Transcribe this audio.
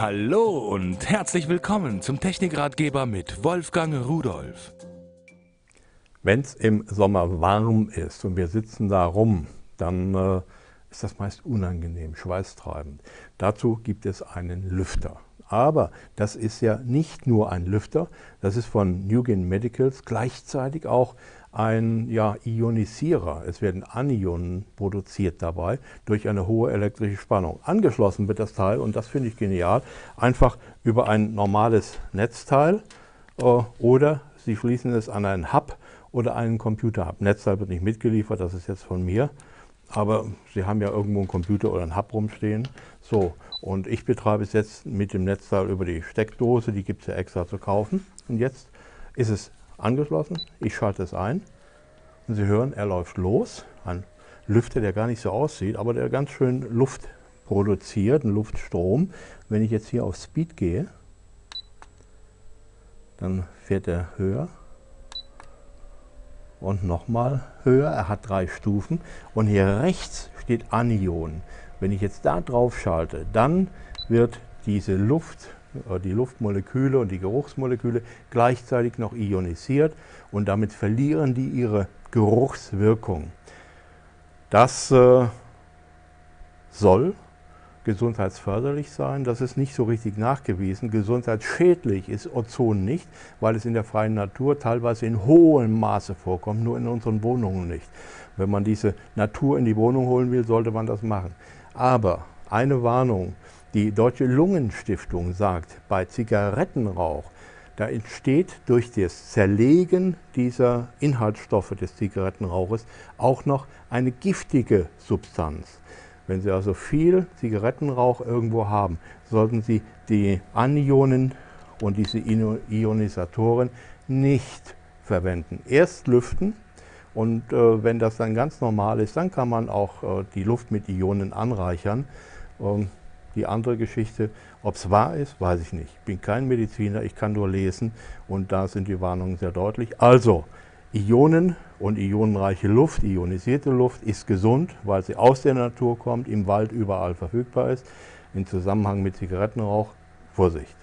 Hallo und herzlich willkommen zum Technikratgeber mit Wolfgang Rudolf. Wenn es im Sommer warm ist und wir sitzen da rum, dann äh, ist das meist unangenehm, schweißtreibend. Dazu gibt es einen Lüfter. Aber das ist ja nicht nur ein Lüfter, das ist von Nugent Medicals gleichzeitig auch ein ja, Ionisierer. Es werden Anionen produziert dabei durch eine hohe elektrische Spannung. Angeschlossen wird das Teil, und das finde ich genial, einfach über ein normales Netzteil äh, oder Sie schließen es an einen Hub oder einen Computer-Hub. Netzteil wird nicht mitgeliefert, das ist jetzt von mir. Aber Sie haben ja irgendwo einen Computer oder einen Hub rumstehen. So, und ich betreibe es jetzt mit dem Netzteil über die Steckdose, die gibt es ja extra zu kaufen. Und jetzt ist es angeschlossen, ich schalte es ein und Sie hören, er läuft los. Ein Lüfter, der gar nicht so aussieht, aber der ganz schön Luft produziert, einen Luftstrom. Wenn ich jetzt hier auf Speed gehe, dann fährt er höher und nochmal höher. Er hat drei Stufen und hier rechts steht Anion. Wenn ich jetzt da drauf schalte, dann wird diese Luft, die Luftmoleküle und die Geruchsmoleküle gleichzeitig noch ionisiert und damit verlieren die ihre Geruchswirkung. Das äh, soll gesundheitsförderlich sein. Das ist nicht so richtig nachgewiesen. Gesundheitsschädlich ist Ozon nicht, weil es in der freien Natur teilweise in hohem Maße vorkommt, nur in unseren Wohnungen nicht. Wenn man diese Natur in die Wohnung holen will, sollte man das machen. Aber eine Warnung, die Deutsche Lungenstiftung sagt, bei Zigarettenrauch, da entsteht durch das Zerlegen dieser Inhaltsstoffe des Zigarettenrauches auch noch eine giftige Substanz. Wenn Sie also viel Zigarettenrauch irgendwo haben, sollten Sie die Anionen und diese Ionisatoren nicht verwenden. Erst lüften und äh, wenn das dann ganz normal ist, dann kann man auch äh, die Luft mit Ionen anreichern. Ähm, die andere Geschichte, ob es wahr ist, weiß ich nicht. Ich bin kein Mediziner, ich kann nur lesen und da sind die Warnungen sehr deutlich. Also, Ionen und ionenreiche Luft, ionisierte Luft ist gesund, weil sie aus der Natur kommt, im Wald überall verfügbar ist. Im Zusammenhang mit Zigarettenrauch, Vorsicht.